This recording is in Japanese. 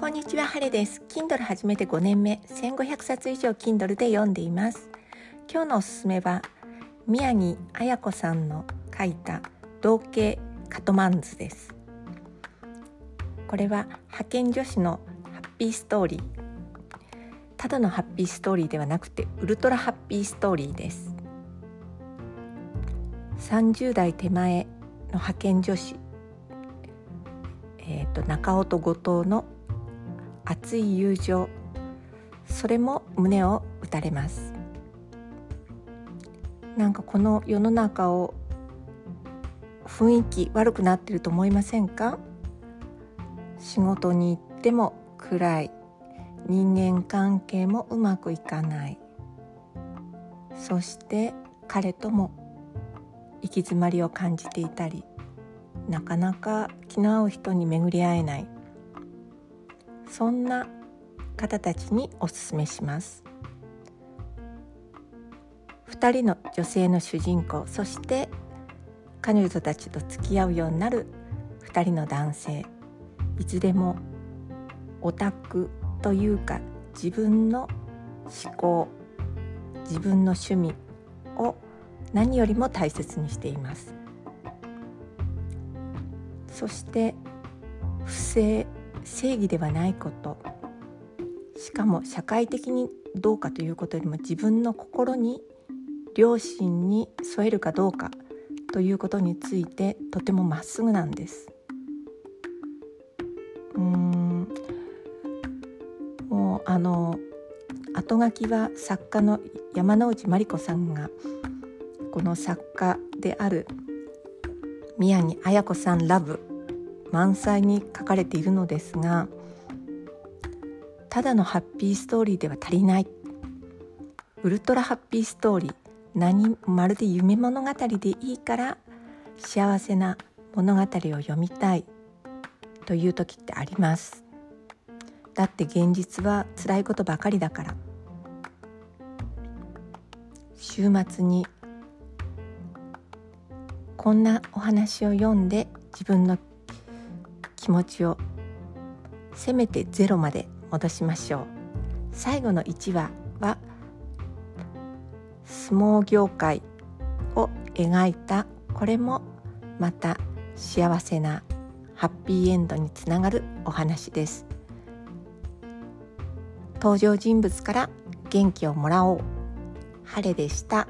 こんにちは、ハレです。Kindle 始めて5年目、1500冊以上 Kindle で読んでいます。今日のおすすめは、宮城彩子さんの書いた同型カトマンズです。これは派遣女子のハッピーストーリー。ただのハッピーストーリーではなくて、ウルトラハッピーストーリーです。30代手前の派遣女子、えーと中尾と後藤の熱い友情。それも胸を打たれます。なんかこの世の中を雰囲気悪くなってると思いませんか？仕事に行っても暗い。人間関係もうまくいかない。そして彼とも行き詰まりを感じていたり。なかなか気の合う人に巡り合えない。そんな方たちにおすめします。2人の女性の主人公そして彼女たちと付き合うようになる2人の男性。いつでもオタクというか自分の思考自分の趣味を何よりも大切にしています。そして不正正義ではないことしかも社会的にどうかということよりも自分の心に良心に添えるかどうかということについてとてもまっすぐなんです。うんもうあの後書きは作家の山内真理子さんがこの作家である宮城綾子さんラブ満載に書かれているのですがただのハッピーストーリーでは足りない。ウルトラハッピーストーリー何まるで夢物語でいいから幸せな物語を読みたい。という時ってあります。だって現実は辛いことばかりだから。週末にこんなお話を読んで自分の気持ちをせめてゼロまで戻しましょう。最後の1話は相撲業界を描いたこれもまた幸せなハッピーエンドにつながるお話です。登場人物から元気をもらおう。晴れでした。